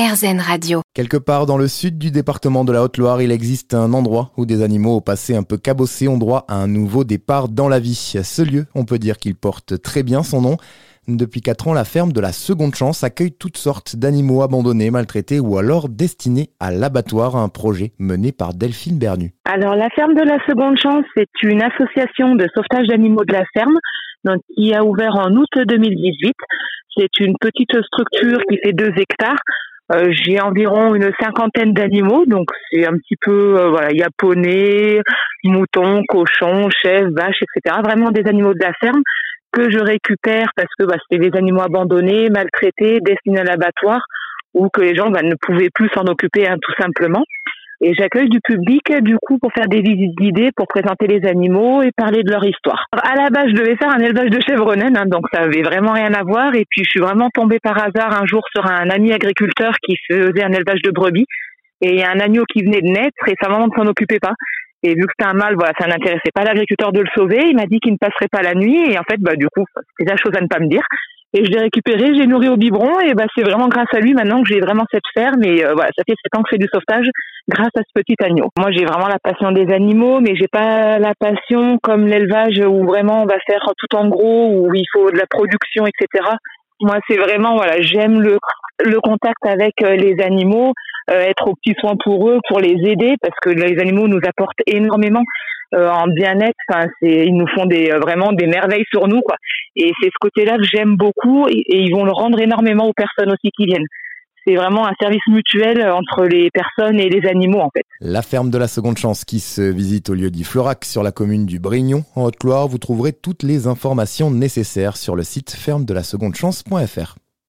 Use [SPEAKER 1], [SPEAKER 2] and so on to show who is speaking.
[SPEAKER 1] RZN Radio.
[SPEAKER 2] Quelque part dans le sud du département de la Haute-Loire, il existe un endroit où des animaux au passé un peu cabossés ont droit à un nouveau départ dans la vie. Ce lieu, on peut dire qu'il porte très bien son nom. Depuis 4 ans, la ferme de la Seconde Chance accueille toutes sortes d'animaux abandonnés, maltraités ou alors destinés à l'abattoir, un projet mené par Delphine Bernu.
[SPEAKER 3] Alors la ferme de la Seconde Chance, c'est une association de sauvetage d'animaux de la ferme donc, qui a ouvert en août 2018. C'est une petite structure qui fait 2 hectares. Euh, j'ai environ une cinquantaine d'animaux, donc c'est un petit peu, euh, voilà, il moutons, cochons, chèvres, vaches, etc. Vraiment des animaux de la ferme que je récupère parce que bah, c'était des animaux abandonnés, maltraités, destinés à l'abattoir ou que les gens bah, ne pouvaient plus s'en occuper hein, tout simplement. Et j'accueille du public du coup pour faire des visites guidées, pour présenter les animaux et parler de leur histoire. À la base, je devais faire un élevage de chèvres naines, hein, donc ça avait vraiment rien à voir. Et puis je suis vraiment tombée par hasard un jour sur un ami agriculteur qui faisait un élevage de brebis. Et il y a un agneau qui venait de naître et sa maman ne s'en occupait pas. Et vu que c'était un mâle, voilà, ça n'intéressait pas l'agriculteur de le sauver. Il m'a dit qu'il ne passerait pas la nuit. Et en fait, bah, du coup, c'est la chose à ne pas me dire. Et je l'ai récupéré, j'ai nourri au biberon. Et bah, c'est vraiment grâce à lui maintenant que j'ai vraiment cette ferme. Et euh, voilà, ça fait sept ans que je fais du sauvetage grâce à ce petit agneau. Moi, j'ai vraiment la passion des animaux, mais j'ai pas la passion comme l'élevage où vraiment on va faire tout en gros, où il faut de la production, etc. Moi, c'est vraiment, voilà, j'aime le, le contact avec euh, les animaux, être aux petits soins pour eux, pour les aider, parce que les animaux nous apportent énormément euh, en bien-être. Enfin, c'est, ils nous font des vraiment des merveilles sur nous. Et c'est ce côté-là que j'aime beaucoup, et, et, ils vont le rendre énormément aux personnes aussi qui viennent. C'est vraiment un service mutuel entre les personnes et les animaux, en fait.
[SPEAKER 2] La ferme de la Seconde Chance qui se visite au lieu dit Florac sur la commune du Brignon, en Haute-Loire. Vous trouverez toutes les informations nécessaires sur le site ferme.